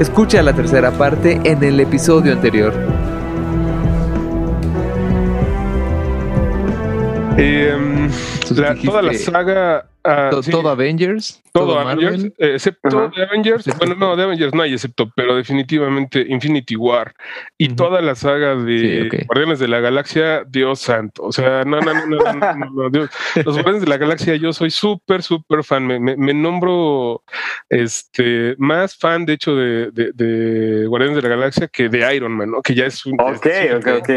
Escucha la tercera parte en el episodio anterior. Eh, la- toda la saga. Ah, todo, Avengers. Todo, Avengers, excepto de Avengers. Bueno, no, de Avengers no hay excepto, pero definitivamente Infinity War y toda la saga de. Guardianes de la Galaxia, Dios santo. O sea, no, no, no, no, no, no, no Dios. Los Guardianes de la Galaxia, yo soy súper, súper fan. Me, me, me, nombro este más fan, de hecho, de, Guardianes de la Galaxia que de Iron Man, ¿no? Que ya es un. Ok, ok, ok.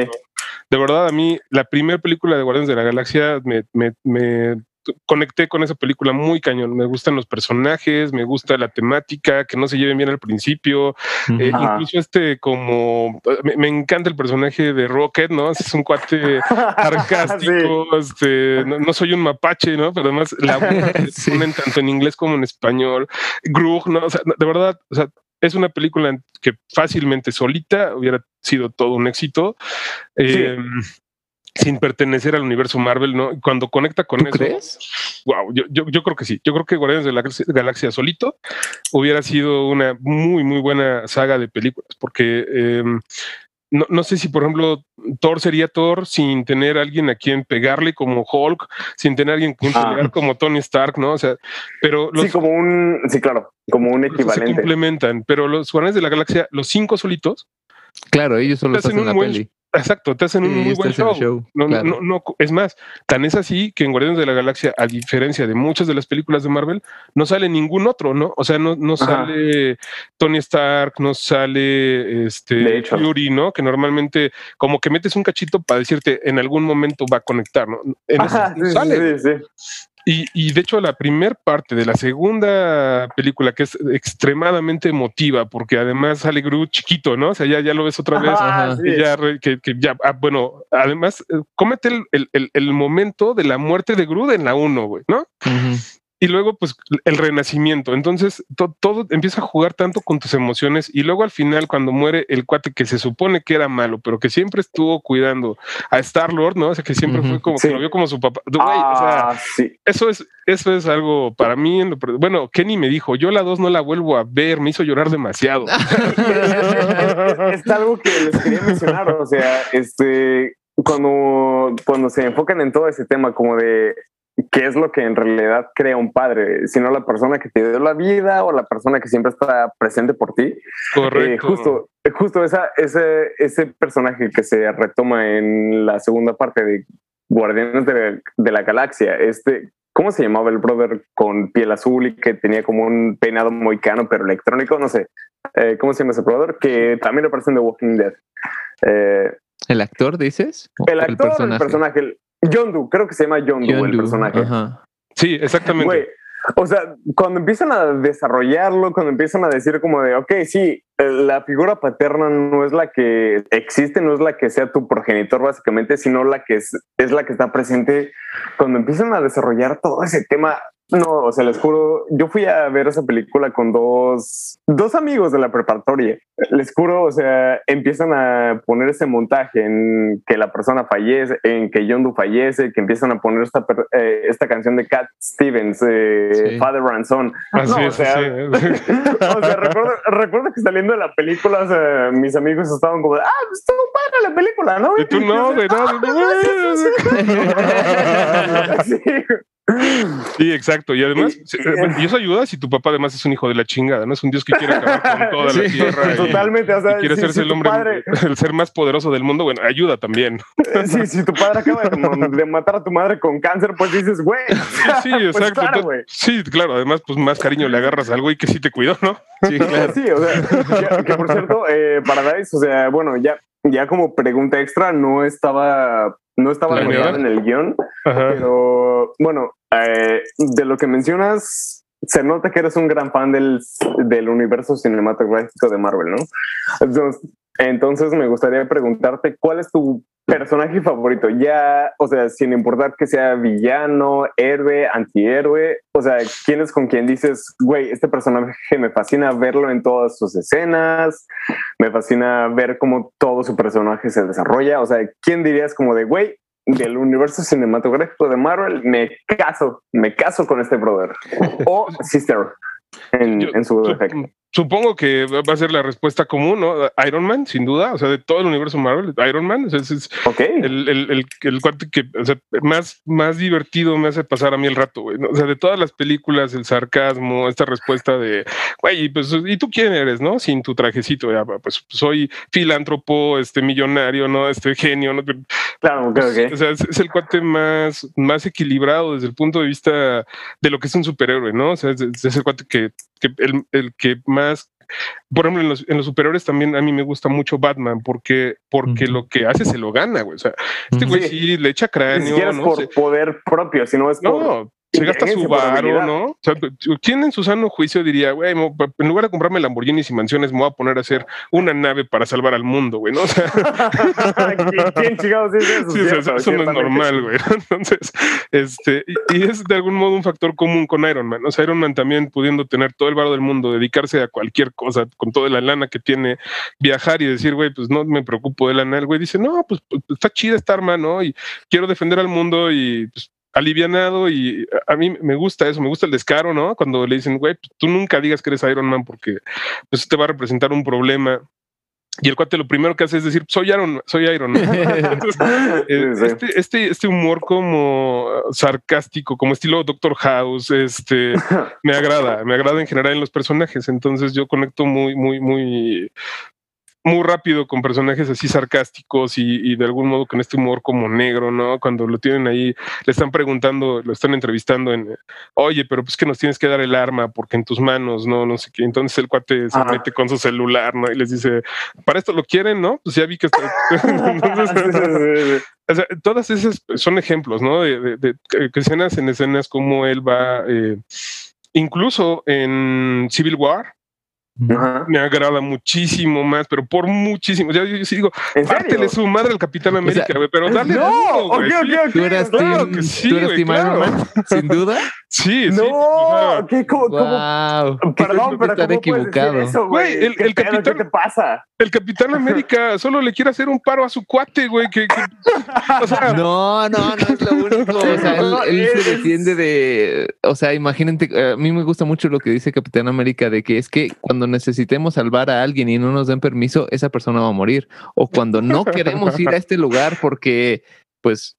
De verdad, a mí, la primera película de Guardianes de la Galaxia me conecté con esa película muy cañón. Me gustan los personajes, me gusta la temática, que no se lleven bien al principio. Eh, incluso este, como me, me encanta el personaje de Rocket, ¿no? Es un cuate sarcástico, este, no, no soy un mapache, ¿no? Pero además la Sí. ponen tanto en inglés como en español. Grug, ¿no? O sea, de verdad, o sea, es una película que fácilmente solita hubiera sido todo un éxito. eh, Sin pertenecer al universo Marvel, ¿no? Cuando conecta con ¿Tú eso, crees? wow, yo, yo, yo creo que sí. Yo creo que Guardianes de la Galaxia- solito hubiera sido una muy, muy buena saga de películas, porque eh, no, no sé si, por ejemplo, Thor sería Thor sin tener a alguien a quien pegarle como Hulk, sin tener a alguien quien Ah. como Tony Stark, ¿no? O sea, pero los Sí, como un, sí, claro, como un dos se equivalente. complementan, pero los Guardianes de la Galaxia, los cinco solitos, Claro, ellos solo hacen hacen un la buen peli. Exacto, te hacen un Sí, muy buen show. No, no, claro. no, no, es más, tan es así que en Guardianes de la Galaxia, a diferencia de muchas de las películas de Marvel, no sale ningún otro, ¿no? O sea, no, no sale Tony Stark, no sale este. Fury, ¿no? Que normalmente como que metes un cachito para decirte en algún momento va a conectar, ¿no? En Ajá, sí, sale. sí. Y, y de hecho la primera parte de la segunda película que es extremadamente emotiva porque además sale Groot chiquito, ¿no? O sea, ya, ya lo ves otra vez. Ajá, que ya, re- que, que ya, ah, bueno, además, eh, cómete el, el- el- el momento de la muerte de Groot en la 1, güey, ¿no? Ujú. Y luego, pues, el renacimiento. Entonces, to- todo empieza a jugar tanto con tus emociones. Y luego, al final, cuando muere el cuate que se supone que era malo, pero que siempre estuvo cuidando a Star Lord, ¿no? O sea, que siempre fue como Sí. que lo vio como su papá. Güey, o sea, Ah, sí. eso es, eso es algo para mí. en lo bueno, Kenny me dijo, yo la 2 no la vuelvo a ver, me hizo llorar demasiado. es, es algo que les quería mencionar, o sea, este, cuando, cuando se enfocan en todo ese tema como de qué es lo que en realidad crea un padre, sino la persona que te dio la vida o la persona que siempre está presente por ti. Eh, Correcto. justo, justo esa, ese, ese personaje que se retoma en la segunda parte de Guardianes de, de la Galaxia, este, ¿cómo se llamaba el brother con piel azul y que tenía como un peinado moicano pero electrónico? No sé. Eh, ¿Cómo se llama ese brother? Que también aparece en The Walking Dead. Eh, ¿El actor dices? ¿O el actor, el personaje, el Yondu, creo que se llama Yondu, el Yondu, personaje. Ajá. Sí, exactamente. Güey, o sea, cuando empiezan a desarrollarlo, cuando empiezan a decir como de, ok, sí, eh, la figura paterna no es la que existe, no es la que sea tu progenitor básicamente, sino la que es, es la que está presente. Cuando empiezan a desarrollar todo ese tema, no, o sea, les juro, yo fui a ver esa película con dos, dos amigos de la preparatoria. Les juro, o sea, empiezan a poner ese montaje en que la persona fallece, en que Yondu fallece, que empiezan a poner esta, eh, esta canción de Cat Stevens, eh, Sí. Father and Son. Así No, o es, sea, es. o sea, recuerdo, recuerdo que saliendo de la película, o sea, mis amigos estaban como, ah, pues estuvo padre la película, ¿no? Y tú no, de nada. Sí. Sí, exacto. Y además, Y- sí, bueno, y eso ayuda si tu papá además es un hijo de la chingada, ¿no? Es un dios que quiere acabar con toda la tierra. y- Totalmente, o Y, sea, quiere si- hacerse si el hombre, padre- el ser más poderoso del mundo. Bueno, ayuda también. Sí, si tu padre acaba de, matar a tu madre con cáncer, pues dices, güey. Sí, Pues exacto. claro, Entonces, sí, claro. Además, pues más cariño le agarras al güey que sí te cuidó, ¿no? Sí, claro. Sí, o sea, que, que por cierto, eh, Paradise, o sea, bueno, ya, ya como pregunta extra, no estaba, no estaba Planeada. en el guion, Ajá. pero bueno, eh, de lo que mencionas, se nota que eres un gran fan del, del universo cinematográfico de Marvel, ¿no? Entonces, entonces me gustaría preguntarte, ¿cuál es tu personaje favorito? Ya, o sea, sin importar que sea villano, héroe, antihéroe, o sea, ¿quién es con quien dices, güey, este personaje me fascina verlo en todas sus escenas, me fascina ver cómo todo su personaje se desarrolla? O sea, ¿quién dirías como de, güey, del universo cinematográfico de Marvel, me caso, me caso con este brother? O sister, en, Yo- en su defecto. Supongo que va a ser la respuesta común, ¿no? Iron Man, sin duda, o sea, de todo el universo Marvel, Iron Man, es, okay. el, el, el, el, cuate que o sea, más, más divertido me hace pasar a mí el rato, güey. O sea, de todas las películas, el sarcasmo, esta respuesta de, güey, pues, ¿y tú quién eres, no? Sin tu trajecito, ya, pues soy filántropo, este millonario, ¿no? Este genio, ¿no? Claro, okay, okay. O sea, es, es, el cuate más, más equilibrado desde el punto de vista de lo que es un superhéroe, ¿no? O sea, es, es el cuate que, el que más por ejemplo, en los, en los, superiores también a mí me gusta mucho Batman porque, porque lo que hace se lo gana, güey. O sea, este güey sí le echa cráneo. Ni es ¿no? por poder propio, sino es no, por se gasta su varo, ¿no? O sea, ¿quién en su sano juicio diría, güey, en lugar de comprarme Lamborghinis y mansiones, me voy a poner a hacer una nave para salvar al mundo, güey, ¿no? O sea, ¿quién chingados dice eso? Sí, eso, eso no es normal, güey. Entonces, este, y, y, es de algún modo un factor común con Iron Man. O sea, Iron Man también pudiendo tener todo el varo del mundo, dedicarse a cualquier cosa, con toda la lana que tiene, viajar y decir, güey, pues no me preocupo de lana. El güey dice, no, pues, pues está chida esta arma, ¿no? Y quiero defender al mundo y pues, alivianado y a mí me gusta eso, me gusta el descaro, ¿no? Cuando le dicen, güey, pues, tú nunca digas que eres Iron Man porque pues te va a representar un problema. Y el cuate lo primero que hace es decir, soy Iron, soy Iron. Entonces, este, este, este humor como sarcástico, como estilo Doctor House, este, me agrada, me agrada en general en los personajes. Entonces yo conecto muy, muy, muy, muy rápido con personajes así sarcásticos y, y, de algún modo con este humor como negro, ¿no? Cuando lo tienen ahí, le están preguntando, lo están entrevistando en, oye, pero pues que nos tienes que dar el arma porque en tus manos, ¿no? No sé qué. Entonces el cuate se mete con su celular, ¿no? Y les dice, para esto lo quieren, ¿no? Pues ya vi que está... Entonces, o sea, todas esas son ejemplos, ¿no? De, de escenas en escenas como él va, eh, incluso en Civil War, Me agrada muchísimo más, pero por muchísimo. Ya yo, yo sí digo, pártele su madre al Capitán América, güey, o sea, pero dale. No, duro, okay, okay, okay. ¿Tú eras claro team, que sí, ¿tú eras güey, team claro. Iron Man? Sin duda. Sí, no, sí. o sea, ¿qué? ¿Cómo, cómo? Wow. Perdón, pero estar ¿cómo equivocado. puedes decir eso, güey? Güey, el- ¿Qué el pedo? capitán- ¿Qué te pasa? El Capitán América solo le quiere hacer un paro a su cuate, güey. Que, que- o sea, No, no, no es lo único. O sea, él, No, él se defiende de. O sea, imagínate. A mí me gusta mucho lo que dice Capitán América de que es que cuando necesitemos salvar a alguien y no nos den permiso, esa persona va a morir. O cuando no queremos ir a este lugar porque, pues,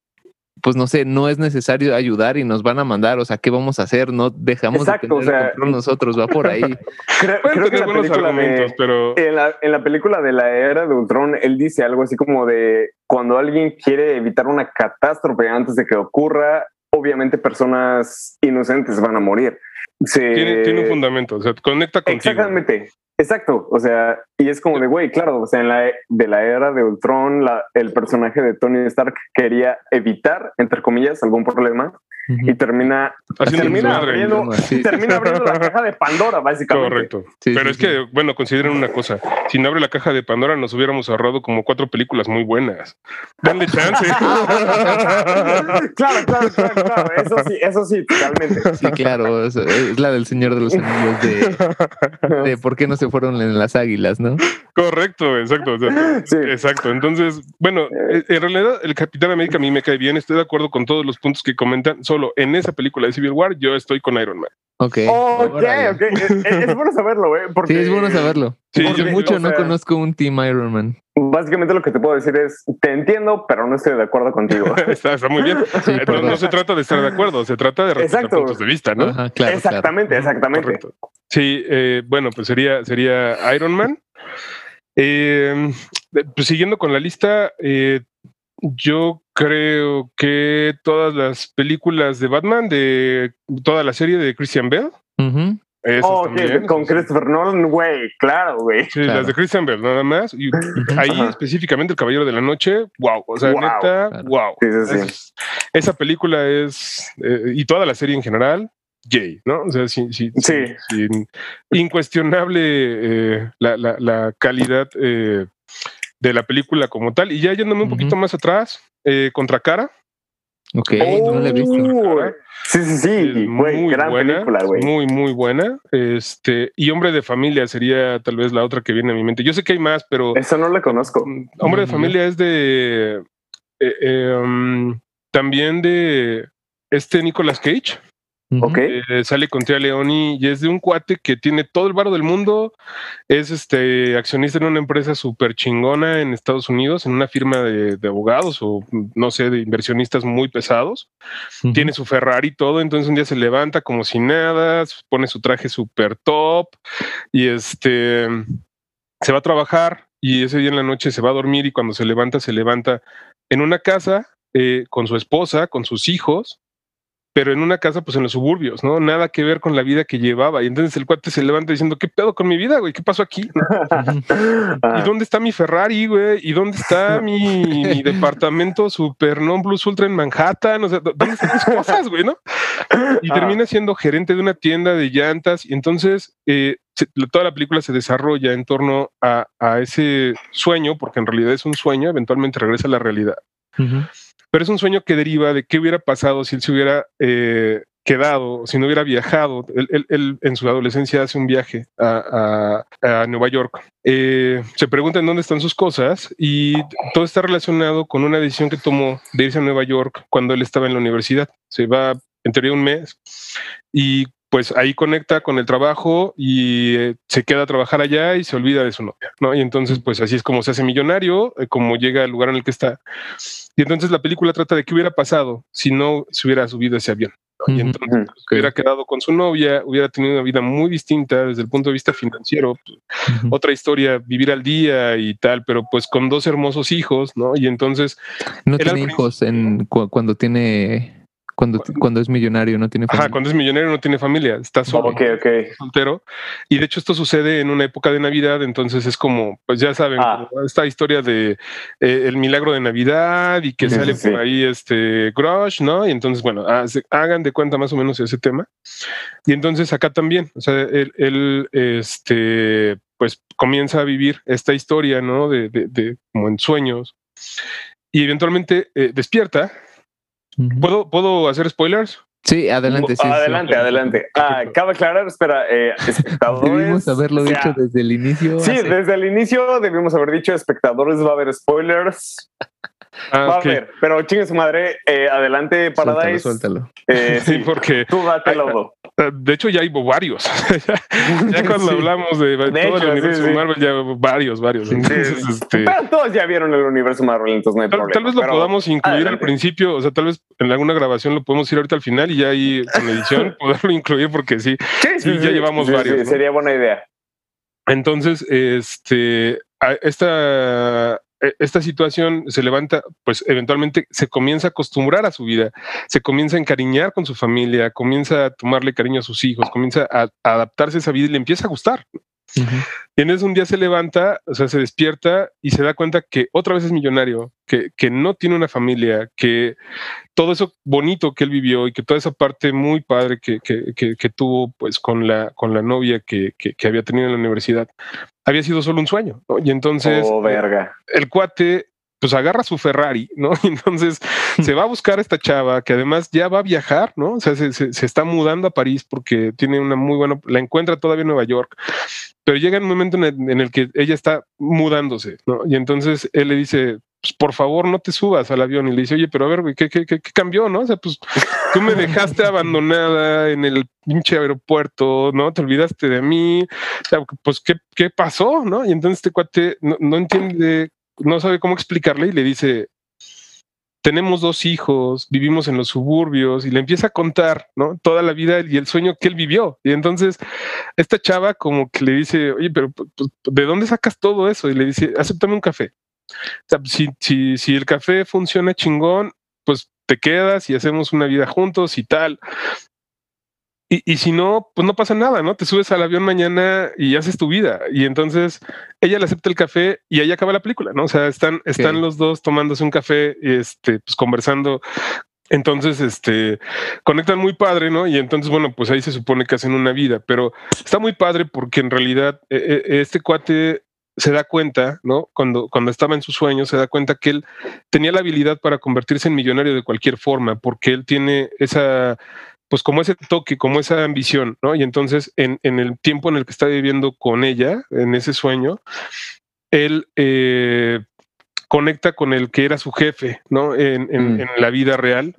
pues no sé, no es necesario ayudar y nos van a mandar. O sea, ¿qué vamos a hacer? No dejamos Exacto, de o tener el sea, control nosotros, va por ahí. Creo, creo que tener la buenos película argumentos, de, pero. en, la, en la película de la era de Ultron, él dice algo así como de cuando alguien quiere evitar una catástrofe antes de que ocurra, obviamente personas inocentes van a morir. Se... Tiene, tiene un fundamento, o sea, conecta contigo. Exactamente. Exacto, o sea, y es como de, güey, claro, o sea, en la, de la era de Ultron, la, el personaje de Tony Stark quería evitar, entre comillas, algún problema y termina, termina, abriendo, Sí, termina abriendo la caja de Pandora, básicamente. Correcto. Sí, Pero sí, es sí. que, bueno, consideren una cosa. Si no abre la caja de Pandora, nos hubiéramos ahorrado como cuatro películas muy buenas. Denle chance. claro, claro, claro, claro, eso sí, eso sí, totalmente. Sí, claro. Es, es la del Señor de los Anillos de, de por qué no se fueron en las águilas, ¿no? Correcto, exacto. o sea, Sí. Exacto. Entonces, bueno, eh, en realidad el Capitán América a mí me cae bien. Estoy de acuerdo con todos los puntos que comentan. Solo en esa película de Civil War, yo estoy con Iron Man. Ok. Ok, ok, es, es bueno saberlo, güey, porque Sí, es bueno saberlo. Sí, Porque yo- mucho o no sea, conozco un Team Iron Man. Básicamente lo que te puedo decir es, te entiendo, pero no estoy de acuerdo contigo. está, está muy bien. Sí, Eh, no, se trata de estar de acuerdo, se trata de respetar Exacto. puntos de vista, ¿no? Ajá, claro, exactamente, exactamente. Correcto. Sí, eh, bueno, pues sería, sería Iron Man. Eh, pues siguiendo con la lista, eh, yo creo que todas las películas de Batman, de toda la serie de Christian Bell, Oh, también. con Christopher Nolan, güey, claro, güey. Sí, Claro. las de Christian Bell, nada más. Y ahí Ajá. específicamente El Caballero de la Noche, wow. O sea, Wow. neta, Claro. wow. Sí, sí, sí. Es- esa película es, eh, y toda la serie en general, Jay, ¿no? O sea, sí, sí, Sí. sin- incuestionable eh, la, la- la calidad eh, de la película como tal. Y ya yéndome un poquito más atrás, eh, Contra Cara, Ok, no la he visto. Oh, Sí, sí, sí, güey, muy gran buena, película, güey. muy, muy buena. Este, y Hombre de Familia sería tal vez la otra que viene a mi mente. Yo sé que hay más, pero Eso no la conozco. Mm, Hombre de Mm, familia es de. eh, eh, um, también de este Nicolas Cage. Ok. Eh, sale con Tria Leoni y es de un cuate que tiene todo el varo del mundo. Es este accionista en una empresa súper chingona en Estados Unidos, en una firma de, de abogados o no sé, de inversionistas muy pesados. Tiene su Ferrari y todo. Entonces un día se levanta como si nada, pone su traje súper top y este se va a trabajar y ese día en la noche se va a dormir y cuando se levanta, se levanta en una casa eh, con su esposa, con sus hijos, pero en una casa pues en los suburbios, ¿no? Nada que ver con la vida que llevaba. Y entonces el cuate se levanta diciendo, ¿qué pedo con mi vida, güey? ¿Qué pasó aquí? ¿Y dónde está mi Ferrari, güey? ¿Y dónde está mi, mi departamento super non plus ultra en Manhattan? O sea, ¿dónde están mis cosas, güey, no? Y termina siendo gerente de una tienda de llantas. Y entonces eh, se- toda la película se desarrolla en torno a, a ese sueño, porque en realidad es un sueño, eventualmente regresa a la realidad. Pero es un sueño que deriva de qué hubiera pasado si él se hubiera eh, quedado, si no hubiera viajado. Él, en su adolescencia hace un viaje a, Nueva York. Eh, se pregunta dónde están sus cosas y todo está relacionado con una decisión que tomó de irse a Nueva York cuando él estaba en la universidad. Se va en teoría un mes y pues ahí conecta con el trabajo y eh, se queda a trabajar allá y se olvida de su novia, ¿no? Y entonces pues así es como se hace millonario, eh, como llega al lugar en el que está. Y entonces la película trata de qué hubiera pasado si no se hubiera subido ese avión. ¿no? Y entonces pues, hubiera quedado con su novia, hubiera tenido una vida muy distinta desde el punto de vista financiero, pues, otra historia, vivir al día y tal, pero pues con dos hermosos hijos, ¿no? Y entonces, No tiene hijos en cu- cuando tiene cuando, cuando es millonario, no tiene ajá, familia. cuando es millonario no tiene familia, está solo. ok, ok. soltero. Y de hecho esto sucede en una época de Navidad, entonces es como, pues ya saben, Ah. esta historia de eh, el milagro de Navidad y que Sí, sale sí, por ahí este Grush, ¿no? Y entonces, bueno, hace- hagan de cuenta más o menos ese tema. Y entonces acá también, o sea, él, él, este, pues comienza a vivir esta historia, ¿no? De, de, de como en sueños. Y eventualmente eh, despierta. ¿Puedo, ¿Puedo hacer spoilers? Sí, adelante. sí, sí. adelante, adelante. Ah, cabe aclarar, espera, eh, espectadores. Debimos haberlo o sea, dicho desde el inicio. Sí, hace- desde el inicio debimos haber dicho espectadores, va a haber spoilers, Ah, va a haber, pero chingue su madre, eh, adelante Suéltalo, Paradise. suéltalo. Eh, Sí, sí, porque tú date lodo. Eh, De hecho, ya hay varios. ya cuando Sí. hablamos de, todo hecho, el universo sí. Marvel, ya varios, varios. Entonces, este, Pero todos ya vieron el universo Marvel, entonces no hay tal, problema. tal vez lo pero- podamos incluir al principio, o sea, tal vez en alguna grabación lo podemos ir ahorita al final y ya ahí con edición poderlo incluir porque sí. Sí, sí, ya llevamos varios, ¿no? Sería buena idea. Entonces, este, esta, esta situación se levanta, pues eventualmente se comienza a acostumbrar a su vida, se comienza a encariñar con su familia, comienza a tomarle cariño a sus hijos, comienza a, a adaptarse a esa vida y le empieza a gustar. Ujú. Y entonces un día se levanta, o sea, se despierta y se da cuenta que otra vez es millonario, que, que no tiene una familia, que todo eso bonito que él vivió y que toda esa parte muy padre que, que, que- que tuvo pues con la, con la novia que, que- que había tenido en la universidad, había sido solo un sueño. ¿no? Y entonces oh, verga. el cuate pues agarra su Ferrari, ¿no? Y entonces se va a buscar a esta chava que además ya va a viajar, ¿no? O sea, se, se- se está mudando a París porque tiene una muy buena, la encuentra todavía en Nueva York, pero llega un momento en el, en el que ella está mudándose, ¿no? Y entonces él le dice, pues, por favor, no te subas al avión. Y le dice, oye, pero a ver, güey, ¿qué, qué, qué, qué cambió, no? O sea, pues tú me dejaste abandonada en el pinche aeropuerto, ¿no? Te olvidaste de mí. O sea, pues, ¿qué, qué pasó, no? Y entonces este cuate no, no entiende no sabe cómo explicarle y le dice, tenemos dos hijos, vivimos en los suburbios y le empieza a contar, ¿no? Toda la vida y el sueño que él vivió. Y entonces esta chava como que le dice, oye, pero pues, ¿de dónde sacas todo eso? Y le dice, acéptame un café. O sea, si, si, si el café funciona chingón, pues te quedas y hacemos una vida juntos y tal. Y, y, si no, pues no pasa nada, ¿no? Te subes al avión mañana y haces tu vida. Y entonces ella le acepta el café y ahí acaba la película, ¿no? O sea, están, están okay. los dos tomándose un café, este, pues conversando. Entonces, este, conectan muy padre, ¿no? Y entonces, bueno, pues ahí se supone que hacen una vida, pero está muy padre porque en realidad eh, este cuate se da cuenta, ¿no? Cuando, cuando estaba en sus sueños, se da cuenta que él tenía la habilidad para convertirse en millonario de cualquier forma, porque él tiene esa pues como ese toque, como esa ambición, ¿no? Y entonces en, en, el tiempo en el que está viviendo con ella, en ese sueño, él eh, conecta con el que era su jefe, ¿no? En, en, Mm. en la vida real.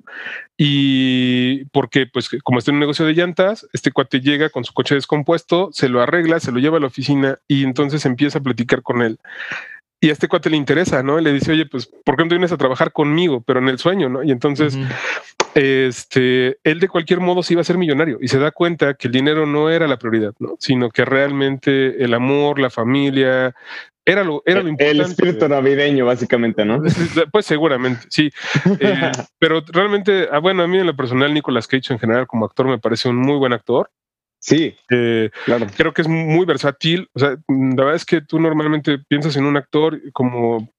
Y porque, pues, como está en un negocio de llantas, este cuate llega con su coche descompuesto, se lo arregla, se lo lleva a la oficina y entonces empieza a platicar con él. Y a este cuate le interesa, ¿no? Y le dice, oye, pues, ¿por qué no te vienes a trabajar conmigo? Pero en el sueño, ¿no? Y entonces, este, él de cualquier modo se iba a ser millonario y se da cuenta que el dinero no era la prioridad, ¿no? Sino que realmente el amor, la familia, era lo, era lo el importante. espíritu navideño, básicamente, ¿no? Pues seguramente, sí. Eh, pero realmente, ah, bueno, a mí en lo personal, Nicolas Cage en general como actor me parece un muy buen actor. Sí, Eh, claro. creo que es muy versátil. O sea, la verdad es que tú normalmente piensas en un actor como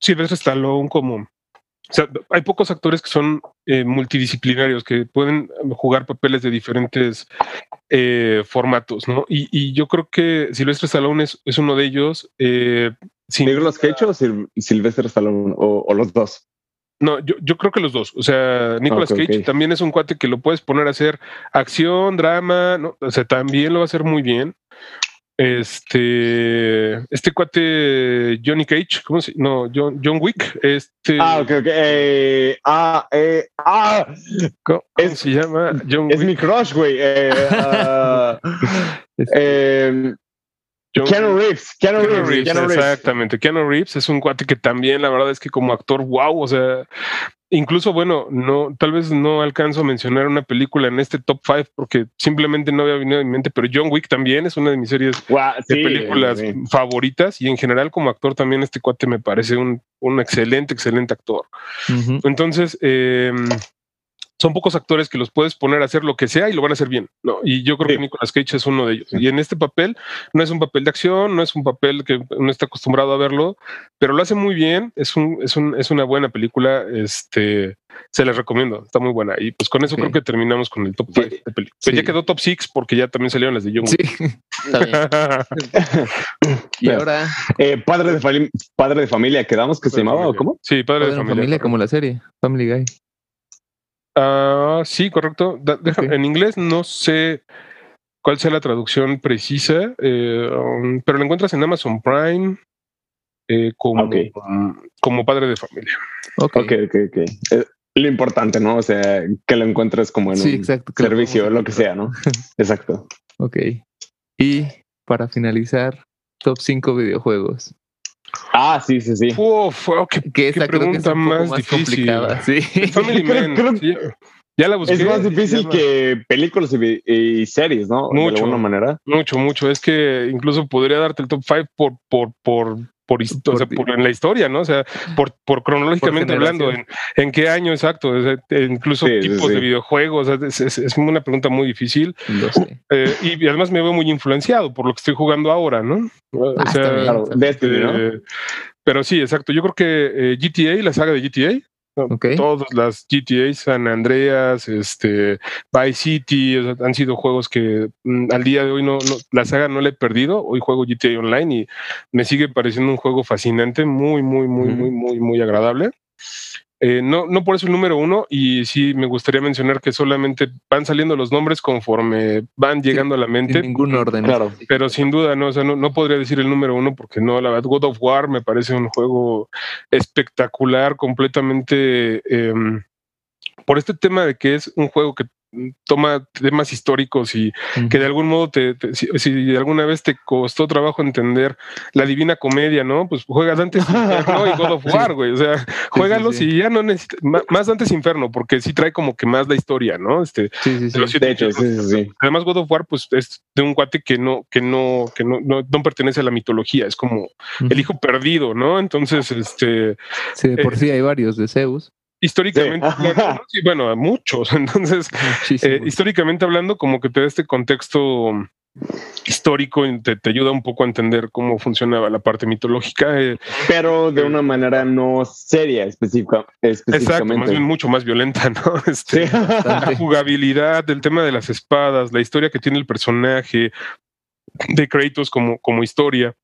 Sylvester Stallone, como. O sea, hay pocos actores que son eh, multidisciplinarios, que pueden jugar papeles de diferentes eh, formatos, ¿no? Y, y yo creo que Sylvester Stallone es, es uno de ellos. Eh, sin- ¿Nicolas Cage o Sil- Sylvester Stallone? O, o los dos. No, yo, yo creo que los dos. O sea, Nicolas Cage también es un cuate que lo puedes poner a hacer acción, drama, ¿no? O sea, también lo va a hacer muy bien. Este, este cuate Johnny Cage, ¿cómo se? No, John, John Wick. Este, Ah, ok, ok. Eh, ah, eh, ah, ¿cómo, es- se llama? John es Wick. mi crush, güey. Eh, ah, eh, John Keanu Reeves. Keanu Keanu Reeves. Reeves, Keanu Reeves. exactamente. Keanu Reeves es un cuate que también, la verdad es que como actor, wow, o sea, incluso, bueno, no, tal vez no alcanzo a mencionar una película en este top 5 porque simplemente no había venido a mi mente, pero John Wick también es una de mis series de sí, películas sí. favoritas y en general como actor también este cuate me parece un, un excelente, excelente actor. Entonces, eh, son pocos actores que los puedes poner a hacer lo que sea y lo van a hacer bien, ¿no? Y yo creo Sí. que Nicolas Cage es uno de ellos. Y en este papel no es un papel de acción, no es un papel que uno está acostumbrado a verlo, pero lo hace muy bien. Es un, es un, es una buena película. Este, se les recomiendo, está muy buena. Y pues con eso creo que terminamos con el top 5 Sí. de películas. Sí. Ya quedó top 6 porque ya también salieron las de John Sí, Wick. está bien. Y ahora, Eh, padre, de padre de familia, ¿quedamos que se Padre llamaba o cómo? Sí, padre, Padre de familia. como la serie, Family Guy. Ah, sí, correcto. Da- deja-. En inglés no sé cuál sea la traducción precisa, eh, um, pero lo encuentras en Amazon Prime eh, como, um, como padre de familia. Ok. Ok, ok, ok. Eh, lo importante, ¿no? O sea, que lo encuentres como en Sí, un exacto. servicio, lo que sea, ¿no? Exacto. Ok. Y para finalizar, top 5 videojuegos. Ah, sí, sí, sí. Uf, wow, qué, Que esa creo que es pregunta un poco más más, difícil. complicada. Sí. Family Creo- Man. creo- sí, ya la busqué. Es más difícil que películas y, y series, ¿no? Mucho. De alguna manera. Mucho, mucho. Es que incluso podría darte el top 5 por, por, por, por, Por o sea, por en la historia, ¿no? O sea, por, por cronológicamente Por hablando, en, en qué año exacto, o sea, eh, incluso Sí, tipos sí. de videojuegos, o sea, es, es- es una pregunta muy difícil. Eh, y, además me veo muy influenciado por lo que estoy jugando ahora, ¿no? O Ah, está bien. Claro, Destiny, ¿no? eh, pero sí, exacto. Yo creo que eh, GTA, la saga de GTA, ¿no? Ok. todas las GTA, San Andreas, este, Vice City, o sea, han sido juegos que mm, al día de hoy no, no- la saga no la he perdido. Hoy juego GTA Online y me sigue pareciendo un juego fascinante, muy, muy, muy, muy, muy, muy agradable. Eh, no, no por eso el número uno, y sí me gustaría mencionar que solamente van saliendo los nombres conforme van llegando a la mente. ningún orden. Claro. Pero sin duda, no, o sea, no, no podría decir el número uno porque no, la verdad, God of War me parece un juego espectacular, completamente em, por este tema de que es un juego que toma temas históricos y que de algún modo te, te- si, si alguna vez te costó trabajo entender la divina comedia, ¿no? Pues juega Dante's Inferno y God of War, güey. O sea, juégalos sí. y ya no necesitas más Dante's Inferno, porque sí trae como que más la historia, ¿no? Este, Sí, sí, de sí. los siete De hecho, sí, hijos. sí, sí. Además, God of War, pues es de un cuate que no, que no, que no, no, no pertenece a la mitología, es como el hijo perdido, ¿no? Entonces, este, Sí, de por sí hay varios de Zeus. Históricamente, Sí. hablando, bueno, a muchos. Entonces, eh, históricamente hablando, como que te da este contexto histórico y te, te ayuda un poco a entender cómo funcionaba la parte mitológica. eh, Pero de una manera no seria específica, exacto, más específicamente. bien mucho más violenta, ¿no? Este, Sí. la jugabilidad, el tema de las espadas, la historia que tiene el personaje de Kratos como, como historia,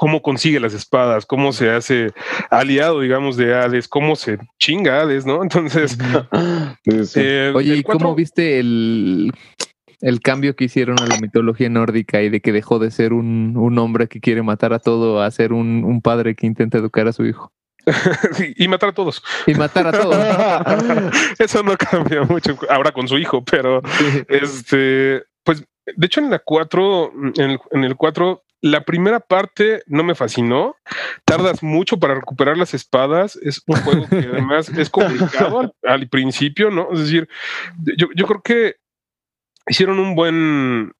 cómo consigue las espadas, cómo se hace aliado, digamos, de Hades, cómo se chinga Hades, ¿no? Entonces, Sí, sí. eh, Oye, ¿y cómo viste el, el cambio que hicieron a la mitología nórdica y de que dejó de ser un, un hombre que quiere matar a todo a ser un, un padre que intenta educar a su hijo? y matar a todos. Y matar a todos. Eso no cambia mucho ahora con su hijo, pero este, pues de hecho en la 4, en el, en el 4 la primera parte no me fascinó. Tardas mucho para recuperar las espadas. Es un juego que además es complicado al, al, principio, ¿no? Es decir, yo, yo creo que hicieron un buen,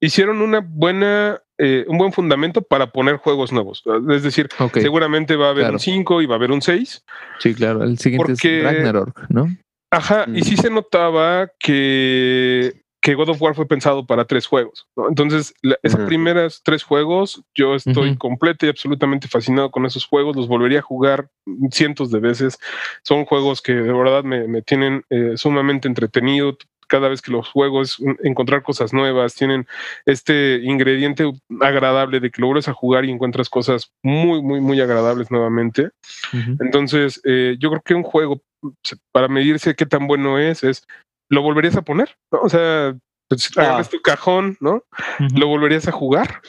hicieron una buena, eh, un buen fundamento para poner juegos nuevos. Es decir, okay. seguramente va a haber claro. un 5 y va a haber un 6. Sí, claro. El siguiente porque, es Ragnarok, ¿no? Ajá, mm. y sí se notaba que que God of War fue pensado para tres juegos. ¿no? Entonces, la, esas uh -huh. primeras tres juegos, yo estoy uh -huh. completo y absolutamente fascinado con esos juegos. Los volvería a jugar cientos de veces. Son juegos que de verdad me, me tienen eh, sumamente entretenido. Cada vez que los juego es encontrar cosas nuevas, tienen este ingrediente agradable de que lo vuelves a jugar y encuentras cosas muy, muy, muy agradables nuevamente. Uh -huh. Entonces, eh, yo creo que un juego para medirse qué tan bueno es, es lo volverías a poner, ¿no? O sea, pues, ah. agarras tu cajón, ¿no? Uh -huh. Lo volverías a jugar.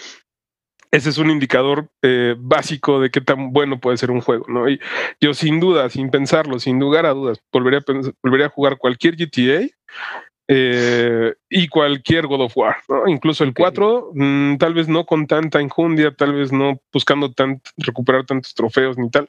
Ese es un indicador eh, básico de qué tan bueno puede ser un juego, ¿no? Y yo sin duda, sin pensarlo, sin lugar a dudas, volvería a, volvería a jugar cualquier GTA eh, y cualquier God of War, ¿no? incluso el okay. 4, mmm, tal vez no con tanta injundia, tal vez no buscando tant, recuperar tantos trofeos ni tal,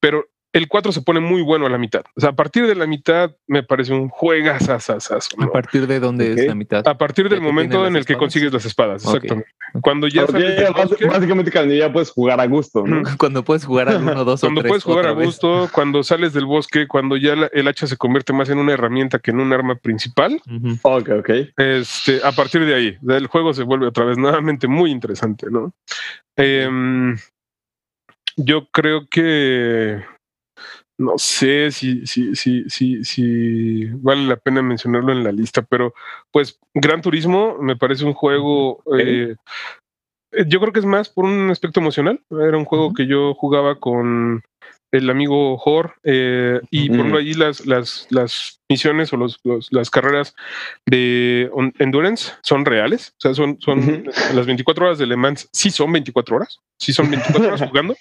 pero el 4 se pone muy bueno a la mitad. O sea, a partir de la mitad me parece un juegazazazazo. ¿no? ¿A partir de dónde okay. es la mitad? A partir del momento en el que consigues las espadas, okay. exactamente. Cuando ya sales bosque, básicamente cuando ya puedes jugar a gusto, ¿no? cuando puedes jugar a uno, dos Cuando o tres, puedes jugar a gusto, vez. cuando sales del bosque, cuando ya la, el hacha se convierte más en una herramienta que en un arma principal. Uh -huh. Ok, ok. Este, a partir de ahí, el juego se vuelve otra vez nuevamente muy interesante, ¿no? Eh, yo creo que no sé si, si, si, si, si vale la pena mencionarlo en la lista, pero pues Gran Turismo me parece un juego. Eh, yo creo que es más por un aspecto emocional. Era un juego uh -huh. que yo jugaba con el amigo Jor eh, y por ejemplo ahí las, las, las misiones o los, los, las carreras de endurance son reales, o sea, son, son las 24 horas de Le Mans, sí son 24 horas, sí son 24 horas jugando.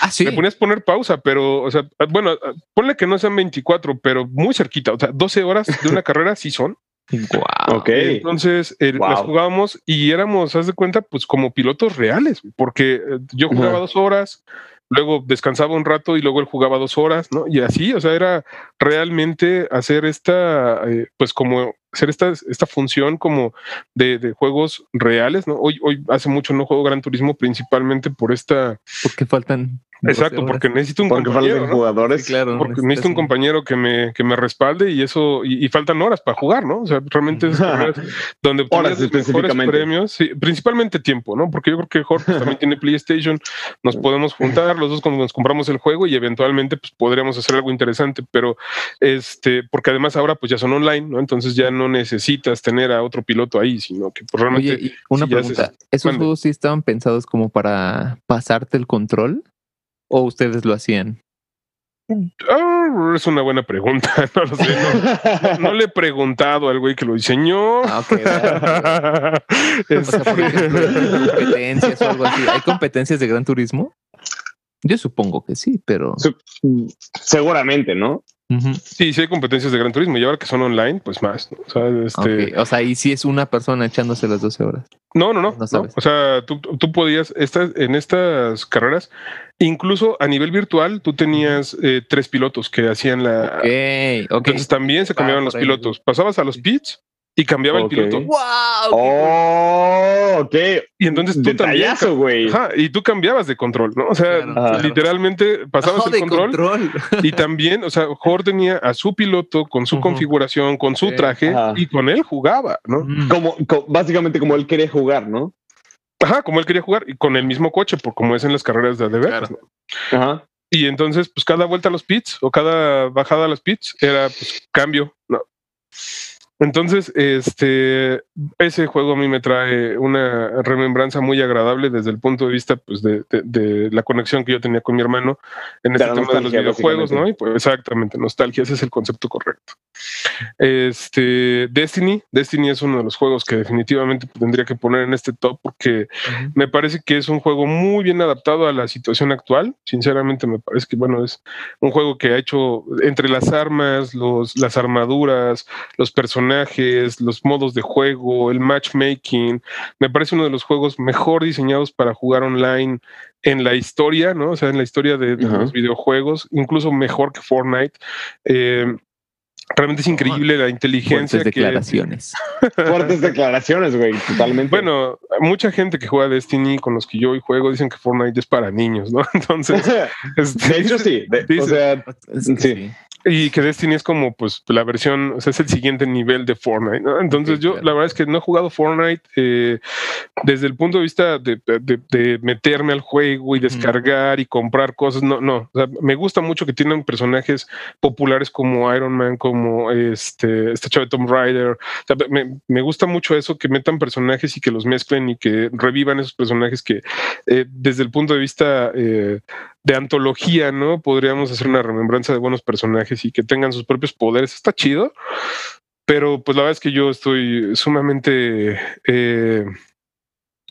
Ah, sí. Me ponías poner pausa, pero, o sea, bueno, ponle que no sean 24, pero muy cerquita, o sea, 12 horas de una carrera sí son. Wow. Okay. Entonces eh, wow. las jugábamos y éramos, haz de cuenta, pues como pilotos reales, porque eh, yo jugaba uh -huh. dos horas, luego descansaba un rato y luego él jugaba dos horas, ¿no? Y así, o sea, era realmente hacer esta, eh, pues como hacer esta, esta función como de, de, juegos reales, ¿no? Hoy, hoy hace mucho no juego Gran Turismo principalmente por esta... Porque faltan Exacto, porque necesito un porque compañero. ¿no? jugadores. Sí, claro, porque necesito un compañero que me, que me respalde y eso, y, y, faltan horas para jugar, ¿no? O sea, realmente es donde horas mejores premios, sí, principalmente tiempo, ¿no? Porque yo creo que Jorge pues, también tiene PlayStation, nos podemos juntar los dos cuando nos compramos el juego y eventualmente pues podríamos hacer algo interesante, pero este, porque además ahora pues ya son online, ¿no? Entonces ya no necesitas tener a otro piloto ahí, sino que pues, realmente. Oye, una sí pregunta, haces, ¿esos mande. juegos sí estaban pensados como para pasarte el control? ¿O ustedes lo hacían? Oh, es una buena pregunta. No lo sé. No, no, le he preguntado al güey que lo diseñó. Ah, okay, bueno. o sea, por ejemplo, competencias o algo así. ¿Hay competencias de Gran Turismo? Yo supongo que sí, pero. Seguramente, ¿no? Uh -huh. Sí, sí hay competencias de Gran Turismo y ahora que son online, pues más. ¿no? O, sea, este... okay. o sea, y si es una persona echándose las 12 horas. No, no, no. no, no. O sea, tú, tú podías, estas, en estas carreras, incluso a nivel virtual, tú tenías eh, tres pilotos que hacían la. Ok, ok. Entonces también se cambiaban ah, los pilotos. Pasabas a los pits y cambiaba okay. el piloto. ¡Wow! Oh, ok. Y entonces tú Detallazo, también. Ajá, y tú cambiabas de control, ¿no? O sea, claro, literalmente pasabas oh, el control, control. y también, o sea, Jor tenía a su piloto con su uh -huh. configuración, con su traje Ajá. y con él jugaba, ¿no? Mm. Como, como, básicamente como él quería jugar, ¿no? Ajá, como él quería jugar y con el mismo coche, por como es en las carreras de ADV. Claro. ¿no? Ajá. Y entonces, pues cada vuelta a los pits o cada bajada a los pits era pues cambio, ¿no? Entonces, este, ese juego a mí me trae una remembranza muy agradable desde el punto de vista pues, de, de- de la conexión que yo tenía con mi hermano en este tema de los videojuegos, ¿no? Y pues, exactamente, nostalgia, ese es el concepto correcto. Este, Destiny, Destiny es uno de los juegos que definitivamente tendría que poner en este top porque me parece que es un juego muy bien adaptado a la situación actual. Sinceramente, me parece que, bueno, es un juego que ha hecho entre las armas, los, las armaduras, los personajes, los modos de juego, el matchmaking. Me parece uno de los juegos mejor diseñados para jugar online en la historia, ¿no? O sea, en la historia de, los videojuegos, incluso mejor que Fortnite. Eh, realmente es increíble la inteligencia Fuertes que, declaraciones. Fuertes declaraciones, güey, totalmente. bueno, mucha gente que juega Destiny con los que yo hoy juego dicen que Fortnite es para niños, ¿no? Entonces, este, de hecho sí. de- o sea, Es que Sí. Y que Destiny es como pues la versión, o sea, es el siguiente nivel de Fortnite, ¿no? Entonces yo claro. la verdad es que no he jugado Fortnite eh, desde el punto de vista de, de- de meterme al juego y descargar y comprar cosas, no, no, o sea, me gusta mucho que tienen personajes populares como Iron Man, como este, este chavo de Tomb Raider, o sea, me, me gusta mucho eso, que metan personajes y que los mezclen y que revivan esos personajes que eh, desde el punto de vista eh, de antología, ¿no? Podríamos hacer una remembranza de buenos personajes y que tengan sus propios poderes. Está chido, pero pues la verdad es que yo estoy sumamente... eh,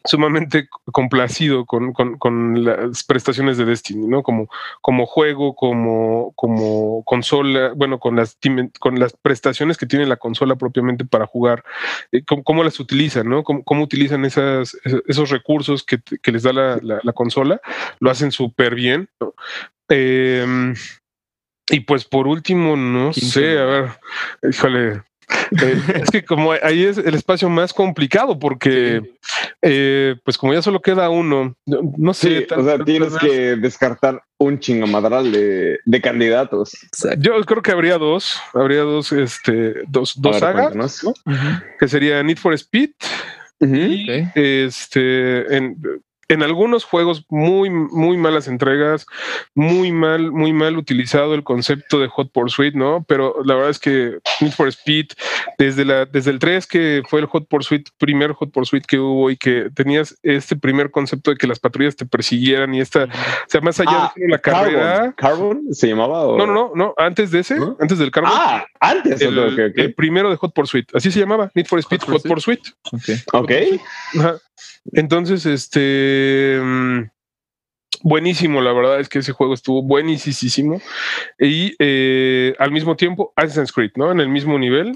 sumamente complacido con, con- con las prestaciones de Destiny, ¿no? Como, como juego, como, como consola, bueno, con las, con las prestaciones que tiene la consola propiamente para jugar, eh, cómo, cómo las utilizan, ¿no? Cómo, cómo utilizan esas, esos- recursos que, que les da la, la- la consola, lo hacen súper bien, ¿no? Em, y pues por último, no sé, a ver, híjole. Eh, es que como ahí es el espacio más complicado porque eh, pues como ya solo queda uno, no, sé. sí, tal- o sea, tienes que descartar un chingamadral de, de candidatos. Exacto. Yo creo que habría dos, habría dos, este, dos, dos ver, sagas, que sería Need for Speed y este en, en algunos juegos muy, muy malas entregas, muy mal, muy mal utilizado el concepto de Hot Pursuit, ¿no? Pero la verdad es que Need for Speed, desde la, desde el 3 que fue el Hot Pursuit, primer Hot Pursuit que hubo y que tenías este primer concepto de que las patrullas te persiguieran y esta, o sea, más allá Ah, de la carrera. Carbon. ¿Carbon se llamaba? o- No, no, no, no, antes de ese, ¿No? antes del Carbon. Ah, antes. el, el primero de Hot Pursuit, así se llamaba, Need for Speed Hot Hot Pursuit. Ok. Ok. Ajá. Entonces, este mm, buenísimo, la verdad es que ese juego estuvo buenísimo. Y eh, al mismo tiempo, Assassin's Creed, ¿no? En el mismo nivel.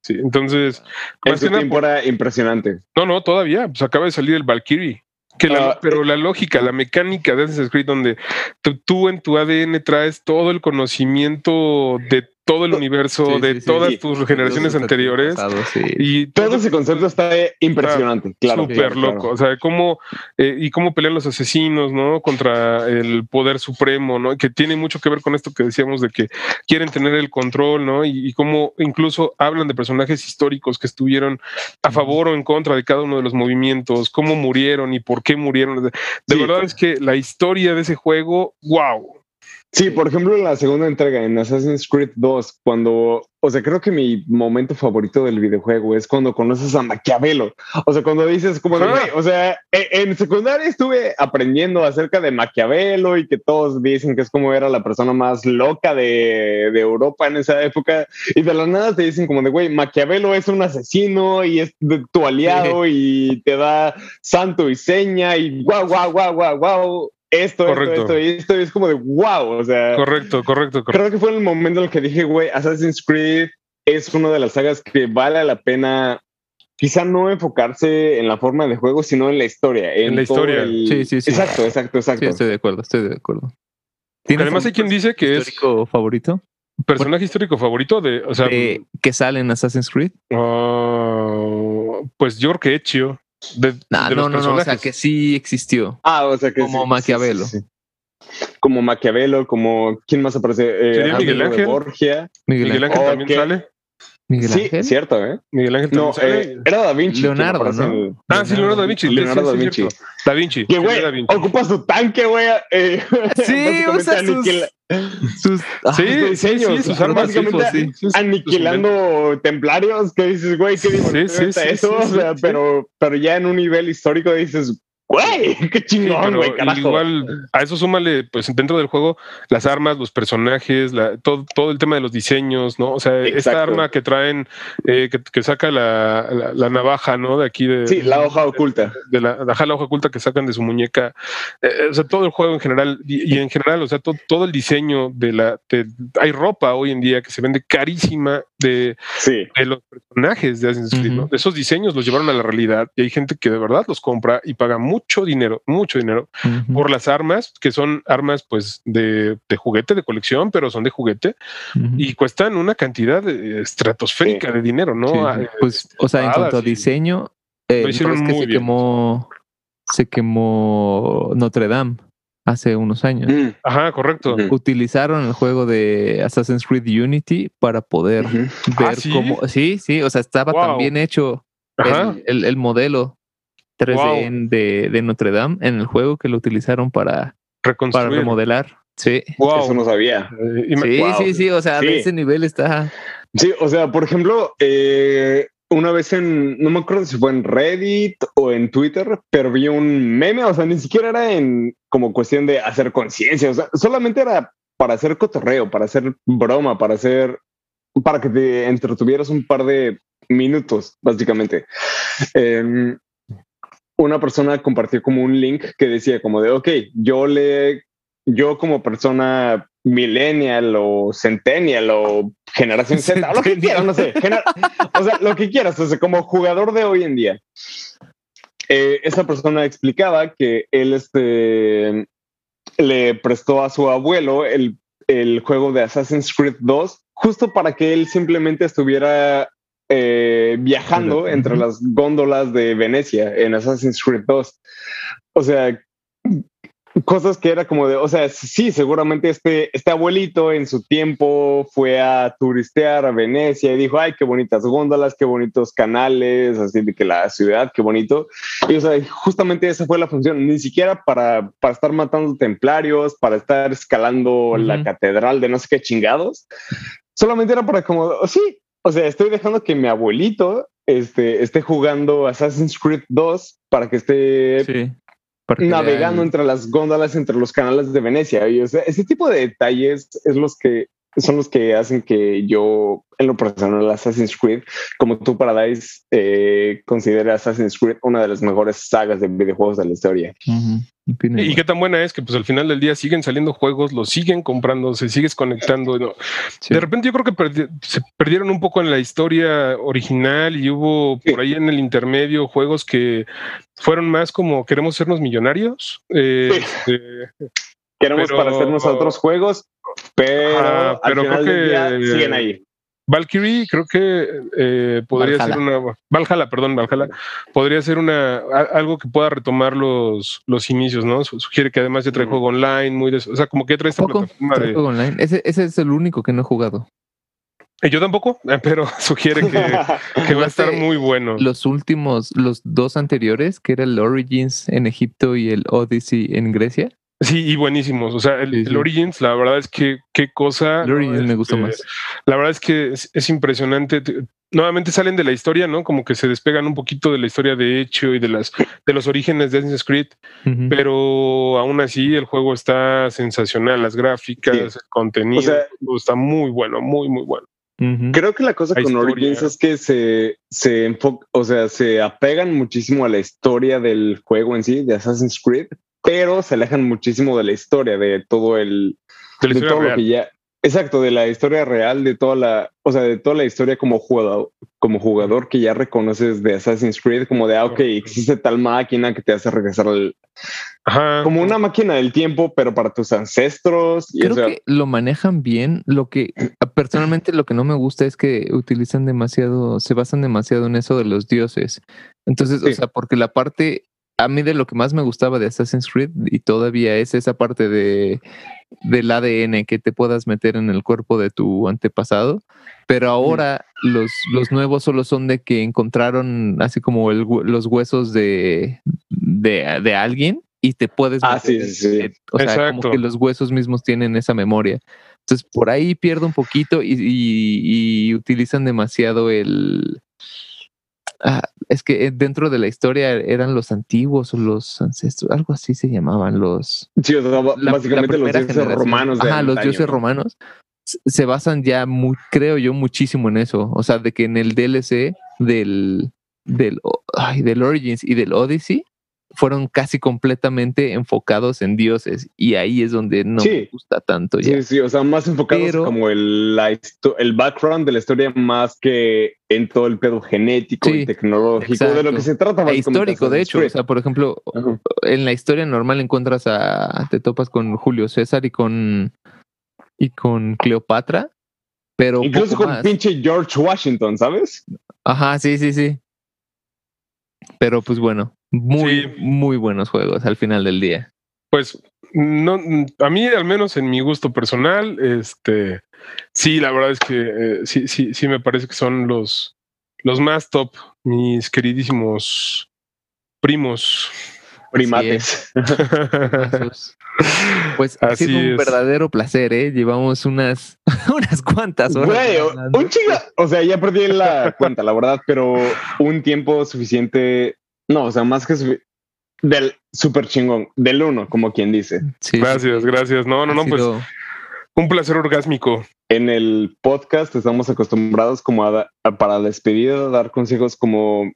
Sí, entonces, en su tiempo era impresionante. no, no, todavía, pues acaba de salir el Valkyrie. Que la- Ah, pero la lógica, la mecánica de Assassin's Creed, donde tú, tú en tu ADN traes todo el conocimiento de todo el universo, Sí, de sí, todas Sí. tus generaciones anteriores. Y Todo ese concepto está impresionante, claro. súper loco. claro. O sea, cómo eh, y cómo pelean los asesinos, ¿no? Contra el poder supremo, ¿no? Que tiene mucho que ver con esto que decíamos de que quieren tener el control, ¿no? Y, y cómo incluso hablan de personajes históricos que estuvieron a favor o en contra de cada uno de los movimientos, cómo murieron y por qué murieron. De, verdad es que la historia de ese juego, wow. Sí, por ejemplo, la segunda entrega en Assassin's Creed 2, cuando, o sea, creo que mi momento favorito del videojuego es cuando conoces a Maquiavelo. O sea, cuando dices como de, o sea, e- en secundaria estuve aprendiendo acerca de Maquiavelo y que todos dicen que es como era la persona más loca de, de Europa en esa época. Y de la nada te dicen como de, güey, Maquiavelo es un asesino y es de- tu aliado y te da santo y seña y guau, guau, guau, guau, guau. Esto, Correcto. esto, esto y esto, y es como de wow, o sea, Correcto, correcto, correcto. creo que fue el momento en el que dije, güey, Assassin's Creed es una de las sagas que vale la pena quizá no enfocarse en la forma de juego, sino en la historia. En, la historia. el- Sí, sí, sí. Exacto, exacto, exacto. Sí, estoy de acuerdo, estoy de acuerdo. ¿Tienes Además hay quien dice que es histórico favorito personaje histórico favorito de, o sea, de- que sale en Assassin's Creed? ah, pues yo creo que Ezio. De, Nah, de los no, no, no, o sea, que sí existió. Ah, o sea que Como sí, Maquiavelo. sí, sí, sí. Como Maquiavelo, como ¿quién más aparece? Eh, Miguel Ángel. Borgia. Miguel Miguel Ángel. También Ok. sale. Miguel Sí, Ángel. cierto, ¿eh? Miguel Ángel No, eh, era Da Vinci. Leonardo, ¿no? en- Ah, sí, Leonardo da Vinci. Leonardo Sí, da Vinci. Da Vinci. Que, güey, Da Vinci. ocupa su tanque, güey. eh, Sí, usa sus, sus Sí, sus diseños, sí, sus armas, sí, básicamente sí, sí, sí, aniquilando templarios, que dices, güey, qué sí, sí, eso, sí, o sea, sí. pero, pero ya en un nivel histórico dices, güey, qué chingón, güey, carajo. igual a eso súmale, pues dentro del juego, las armas, los personajes, la- todo, todo el tema de los diseños, ¿no? O sea, esta arma que traen, eh, que, que saca la, la- la navaja, ¿no? De aquí de, Sí, la hoja oculta. de la, ajá, la hoja oculta que sacan de su muñeca. Eh, o sea, todo el juego en general, y, y en general, o sea, to- todo el diseño de la. de- hay ropa hoy en día que se vende carísima de, Sí. de los personajes de Assassin's Creed, ¿no? Esos diseños los llevaron a la realidad y hay gente que de verdad los compra y paga mucho dinero, mucho dinero por las armas, que son armas pues de, de juguete, de colección, pero son de juguete y cuestan una cantidad eh, estratosférica Sí. de dinero, ¿no? Sí. Ah, Pues, o sea, en cuanto a diseño, eh, Lo hicieron no es que muy se bien. quemó, se quemó Notre Dame hace unos años. Mm. Ajá, correcto. Utilizaron el juego de Assassin's Creed Unity para poder ver Ah, ¿sí? cómo. Sí, sí, o sea, estaba tan Wow. bien hecho el, el- el modelo 3D Wow. en- de, de Notre Dame en el juego que lo utilizaron para, para remodelar. Sí. Wow. Eso no sabía. Eh, Sí, wow. sí, sí, o sea, Sí. de ese nivel está. Sí, o sea, por ejemplo, eh, una vez en, no me acuerdo si fue en Reddit o en Twitter, pero vi un meme, o sea, ni siquiera era en como cuestión de hacer conciencia, o sea, solamente era para hacer cotorreo, para hacer broma, para hacer, para que te entretuvieras un par de minutos, básicamente. Em, una persona compartió como un link que decía como de, ok, yo le, yo como persona millennial o centennial o generación Z, o lo que quieras, no sé, o sea, lo que quieras, o sea, como jugador de hoy en día. Eh, esa persona explicaba que él este, le prestó a su abuelo el, el juego de Assassin's Creed 2 justo para que él simplemente estuviera eh, viajando entre las góndolas de Venecia en Assassin's Creed 2. O sea, cosas que era como de, o sea, sí, seguramente este, este abuelito en su tiempo fue a turistear a Venecia y dijo, ay, qué bonitas góndolas, qué bonitos canales, así de que la ciudad, qué bonito. Y o sea, justamente esa fue la función, ni siquiera para, para estar matando templarios, para estar escalando la Ujú. catedral de no sé qué chingados, solamente era para como, oh, sí, o sea, estoy dejando que mi abuelito este, esté jugando Assassin's Creed 2 para que esté Sí. Navegando entre las góndolas, entre los canales de Venecia. Y o sea, ese tipo de detalles es los que son los que hacen que yo, en lo personal, Assassin's Creed, como tú, Paradise, eh, considere Assassin's Creed una de las mejores sagas de videojuegos de la historia. Y qué tan buena es que pues al final del día siguen saliendo juegos, los siguen comprando, se sigues conectando. ¿no? Sí. De repente yo creo que perdi- se perdieron un poco en la historia original y hubo por ahí en el intermedio juegos que fueron más como queremos sernos millonarios. Eh, Sí. este, Queremos Pero- parecernos a otros juegos, pero, al final creo del día que- siguen ahí. Valkyrie creo que eh, podría ser una Valhalla, perdón, Valhalla podría ser una a- algo que pueda retomar los, los inicios, ¿no? Su- Sugiere que además ya trae juego online, muy de, o sea, como que trae esta ¿Poco? plataforma ¿Trae de, juego online? Ese, ese es el único que no he jugado. Eh, yo tampoco, eh, pero sugiere que, que va a estar muy bueno. Los últimos, los dos anteriores, que era el Origins en Egipto y el Odyssey en Grecia. Sí, y buenísimos. O sea, el, Sí, sí. el Origins, la verdad es que qué cosa. El Origins ¿no? me gusta Este, más. La verdad es que es, es impresionante. Te- Nuevamente salen de la historia, ¿no? Como que se despegan un poquito de la historia de hecho y de las de los orígenes de Assassin's Creed, pero aún así el juego está sensacional, las gráficas, Sí. el contenido, O sea- todo está muy bueno, muy muy bueno. Creo que la cosa La con historia. Origins es que se, se enfoca, o sea, se apegan muchísimo a la historia del juego en sí, de Assassin's Creed, pero se alejan muchísimo de la historia, de todo el, De de lo que ya, exacto, de la historia real, de toda la, o sea, de toda la historia como jugador, como jugador que ya reconoces de Assassin's Creed, como de, ah, ok, existe tal máquina que te hace regresar al, Ajá. como una máquina del tiempo, pero para tus ancestros. Y, Creo o sea, que lo manejan bien. Lo que personalmente lo que no me gusta es que utilizan demasiado, se basan demasiado en eso de los dioses. Entonces, o sea, porque la parte a mí de lo que más me gustaba de Assassin's Creed y todavía es esa parte de del ADN que te puedas meter en el cuerpo de tu antepasado, pero ahora los, los nuevos solo son de que encontraron así como el los huesos de, de, de alguien y te puedes Ah, meter sí, sí, sí. o sea, Exacto. como que los huesos mismos tienen esa memoria. Entonces por ahí pierdo un poquito y, y- y utilizan demasiado el... Ah, es que eh, dentro de la historia eran los antiguos o los ancestros, algo así se llamaban los Sí, o sea, la- básicamente la los dioses generación. romanos. de Ajá, los dioses ¿no? romanos se basan ya, muy, creo yo, muchísimo en eso. O sea, de que en el DLC del, del, ay, del Origins y del Odyssey fueron casi completamente enfocados en dioses. Y ahí es donde no Sí. me gusta tanto ya. Sí, sí, o sea, más enfocados Pero- como el, la el background de la historia más que en todo el pedo genético Sí, y tecnológico de lo que se trata. E histórico, de hecho. O sea, por ejemplo, Ajá. en la historia normal encuentras a. Te topas con Julio César y con. y con Cleopatra. Pero. Incluso con más. pinche George Washington, ¿sabes? Ajá, sí, sí, sí. Pero pues bueno, muy, Sí. muy buenos juegos al final del día. Pues no, a mí al menos en mi gusto personal, este, sí, la verdad es que eh, sí, sí, sí me parece que son los, los más top, mis queridísimos primos. Primates. Pues ha sido un es. verdadero placer, ¿eh? Llevamos unas, unas cuantas horas. Güey, un chinga, o sea, ya perdí la cuenta, la verdad, pero un tiempo suficiente, no, o sea, más que del super chingón, del uno, como quien dice. Sí, sí, Gracias, gracias. No, no, ha no, pues un placer orgásmico. En el podcast estamos acostumbrados como a, da- a para despedida dar consejos como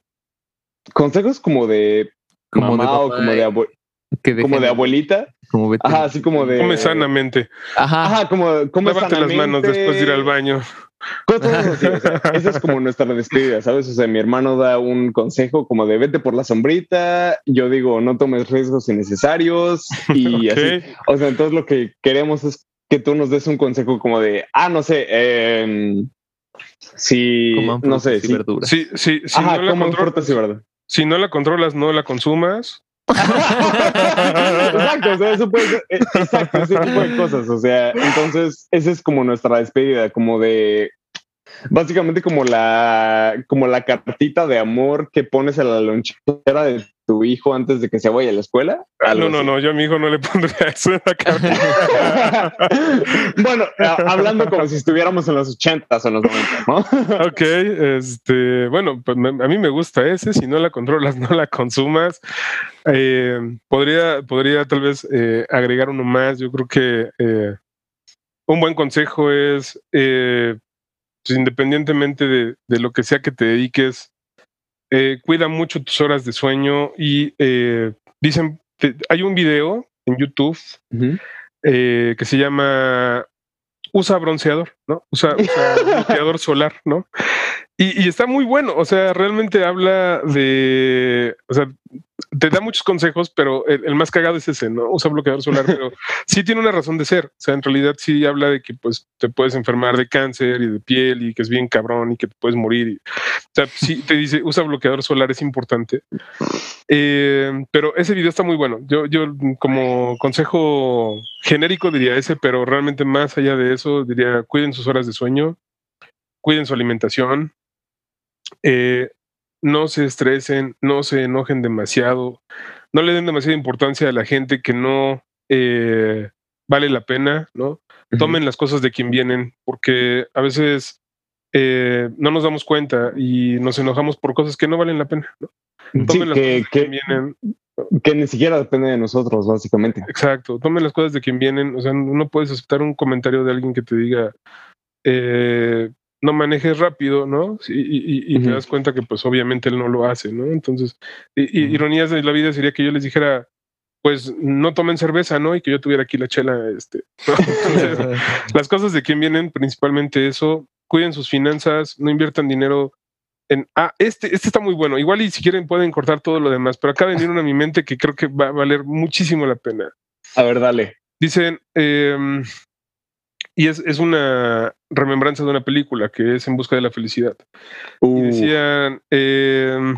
consejos como de como de mamá o papá, como de abue- que dejen- como de abuelita, como vete- ajá, así como de Come sanamente. Ajá, Ajá, como come Lávate las manos después de ir al sanamente. baño. Cosas así, o sea, esa es como nuestra despedida, ¿sabes? O sea, mi hermano da un consejo como de vete por la sombrita, yo digo no tomes riesgos innecesarios y así. O sea, entonces lo que queremos es que tú nos des un consejo como de, ah, no sé, em, si, no sé, si, verduras. Sí, sí, si, ajá, no la coman control- frutas y verduras. si no la controlas, no la consumas. Exacto, o sea, eso puede ser, eh, exacto, ese tipo de cosas, o sea, entonces esa es como nuestra despedida, como de, básicamente como la, como la cartita de amor que pones a la lonchera de tu hijo antes de que se vaya a la escuela. algo No, no, así. no, yo a mi hijo no le pondría eso en la cara. bueno, hablando como si estuviéramos en los ochentas o en los noventas, ¿no? Ok, este, bueno, pues a mí me gusta ese, si no la controlas, no la consumas. Eh, podría, podría tal vez eh, agregar uno más. Yo creo que eh, un buen consejo es, eh, pues, independientemente de, de lo que sea que te dediques, eh, cuida mucho tus horas de sueño y eh, dicen, te- hay un video en YouTube eh, que se llama Usa bronceador, ¿no? Usa, usa bloqueador solar, ¿no? Y, y está muy bueno, o sea, realmente habla de, o sea, te da muchos consejos, pero el, el más cagado es ese, ¿no? Usa bloqueador solar, pero sí tiene una razón de ser, o sea, en realidad sí habla de que pues te puedes enfermar de cáncer y de piel y que es bien cabrón y que te puedes morir. y- o sea, sí te dice, usa bloqueador solar, es importante. Eh, pero ese video está muy bueno. Yo, yo como consejo genérico diría ese, pero realmente más allá de eso diría cuiden sus horas de sueño, cuiden su alimentación, eh, no se estresen, no se enojen demasiado, no le den demasiada importancia a la gente que no eh, vale la pena, ¿no? Tomen las cosas de quien vienen, porque a veces eh, no nos damos cuenta y nos enojamos por cosas que no valen la pena, ¿no? Sí, Tomen las que, cosas de quien vienen, que ni siquiera depende de nosotros, básicamente. Exacto, tomen las cosas de quien vienen. O sea, no puedes aceptar un comentario de alguien que te diga, eh, no manejes rápido, ¿no? Y, te das cuenta que pues obviamente él no lo hace, ¿no? Entonces, y- ironías de la vida sería que yo les dijera, pues no tomen cerveza, ¿no? Y que yo tuviera aquí la chela, este. ¿no? Entonces, las cosas de quien vienen, principalmente eso, cuiden sus finanzas, no inviertan dinero en, ah, este, este está muy bueno, igual y si quieren pueden cortar todo lo demás, pero venir una a mi mente que creo que va a valer muchísimo la pena. A ver, dale. Dicen, em, y es, es una remembranza de una película que es En Busca de la Felicidad. Y decían, em,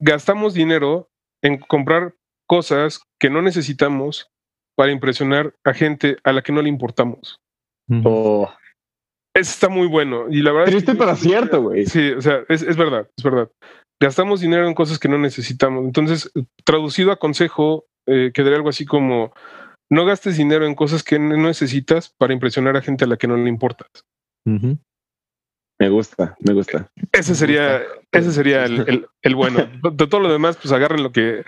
gastamos dinero en comprar cosas que no necesitamos para impresionar a gente a la que no le importamos. Oh, Eso está muy bueno. Y la verdad es que- pero cierto, güey. Sí, o sea, es, es verdad, es verdad. Gastamos dinero en cosas que no necesitamos. Entonces, traducido a consejo, eh, quedaría algo así como, no gastes dinero en cosas que no necesitas para impresionar a gente a la que no le importas. Me gusta, me gusta. Ese sería, ese sería el, el- el bueno. De todo lo demás, pues agarren lo que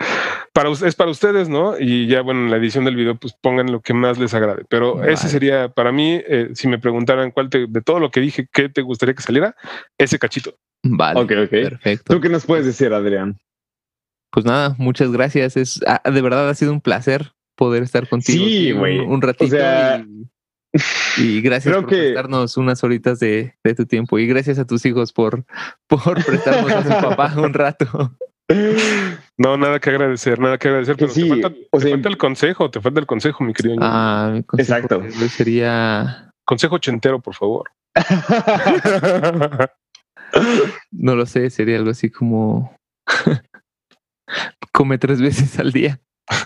para, us- es para ustedes, ¿no? Y ya, bueno, en la edición del video, pues pongan lo que más les agrade. Pero Vale. ese sería, para mí, eh, si me preguntaran cuál te- de todo lo que dije, ¿qué te gustaría que saliera? Ese cachito. Vale. Ok, ok. Perfecto. ¿Tú qué nos puedes decir, Adrián? Pues nada, muchas gracias. Es ah, de verdad ha sido un placer poder estar contigo Sí, un- ratito O sea, y, y gracias creo por que- prestarnos unas horitas de, de tu tiempo y gracias a tus hijos por, por prestarnos a su papá un rato. No, nada que agradecer, nada que agradecer, pero sí, te, falta, o te sea, falta el consejo, te falta el consejo, mi querido. Ah, mi consejo Exacto. Sería, Consejo ochentero, por favor. no lo sé, sería algo así como come tres veces al día.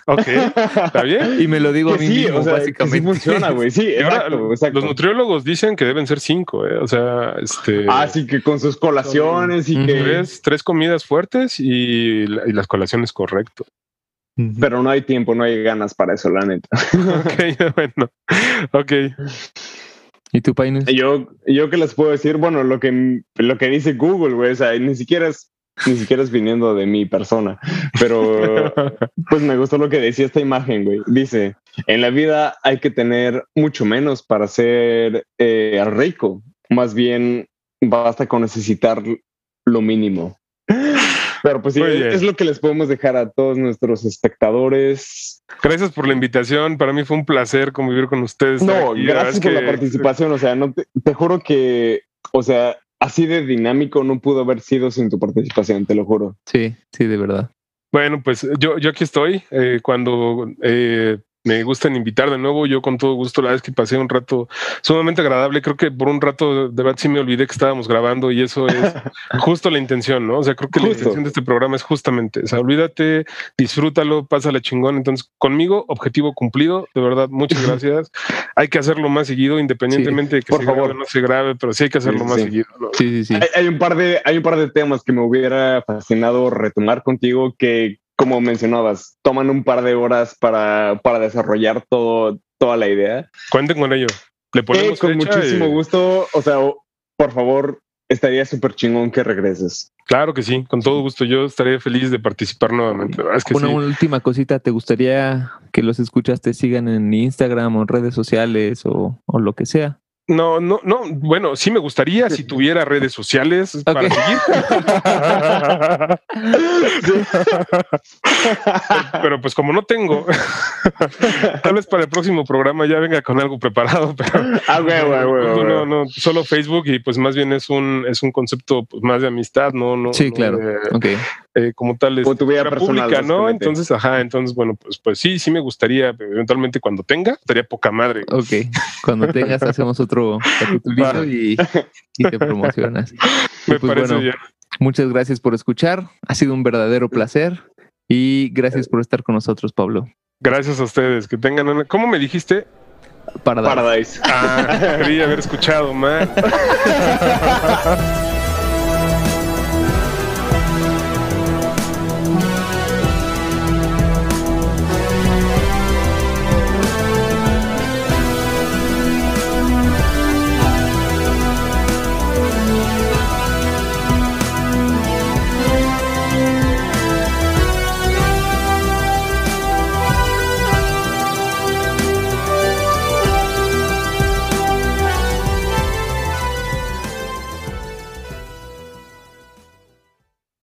Ok, ¿está bien? Y me lo digo a Que mí sí, mismo, o sea, que sí básicamente. funciona, güey. Sí, ahora, exacto. Los nutriólogos dicen que deben ser cinco, ¿eh? O sea, este. Ah, sí, que con sus colaciones y que... Tres, tres comidas fuertes y, la- y las colaciones correcto. Ujú. Pero no hay tiempo, no hay ganas para eso, la neta. ok, bueno. Ok. ¿Y tú, Painus? Yo, yo qué les puedo decir, bueno, lo que, lo que dice Google, güey, o sea, ni siquiera es, ni siquiera es viniendo de mi persona, pero pues me gustó lo que decía esta imagen, güey. Dice, en la vida hay que tener mucho menos para ser eh, rico, más bien basta con necesitar lo mínimo. Pero pues sí, es lo que les podemos dejar a todos nuestros espectadores. Gracias por la invitación. Para mí fue un placer convivir con ustedes. No, aquí. Gracias por la participación. O sea, no te, te juro que, o sea, así de dinámico no pudo haber sido sin tu participación, te lo juro. Sí, sí, de verdad. Bueno, pues yo, yo aquí estoy. Eh, cuando eh, me gustan invitar de nuevo, yo con todo gusto, la vez que pasé un rato sumamente agradable. Creo que por un rato de verdad sí me olvidé que estábamos grabando y eso es justo la intención, ¿no? O sea, creo que la intención de este programa es justamente, o sea, olvídate, disfrútalo, pásala chingón. Entonces, conmigo, objetivo cumplido. De verdad, muchas gracias. hay que hacerlo más seguido, independientemente de que por se favor. grabe o no se grabe, pero sí hay que hacerlo Sí, más sí. seguido. ¿no? Sí, sí, sí. Hay, hay un par de, hay un par de temas que me hubiera fascinado retomar contigo que, como mencionabas, toman un par de horas para, para desarrollar todo, toda la idea. Cuenten con ello. Le Eh, ponemos con muchísimo y- gusto. O sea, por favor, estaría súper chingón que regreses. Claro que sí, con todo gusto. Yo estaría feliz de participar nuevamente. Es que Una sí. última cosita, ¿te gustaría que los escuchas te sigan en Instagram o en redes sociales o, o lo que sea? No, no, no. Bueno, sí me gustaría si tuviera redes sociales para seguir. pero pues como no tengo, tal vez para el próximo programa ya venga con algo preparado, pero Ah, güey, güey, güey, no, no, no, solo Facebook y pues más bien es un es un concepto pues, más de amistad, no, no. Sí, no claro. de- Ok. Eh, como tal es O tu vida figura personal, pública, ¿no? Entonces, ajá, entonces, bueno, pues, pues sí, sí me gustaría, eventualmente cuando tenga, estaría poca madre. Ok. Cuando tengas, hacemos otro capitulito y, y te promocionas. Y Me pues parece bueno, bien. muchas gracias por escuchar. Ha sido un verdadero placer. Y gracias por estar con nosotros, Pablo. Gracias a ustedes. Que tengan una. ¿Cómo me dijiste? Para dar. Paradise. Ah, quería haber escuchado más.